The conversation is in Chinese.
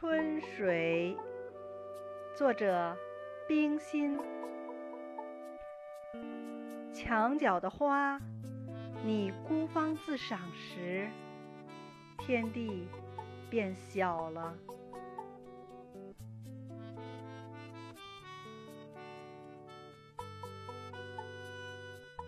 春水，作者冰心。墙角的花，你孤芳自赏时，天地变小了。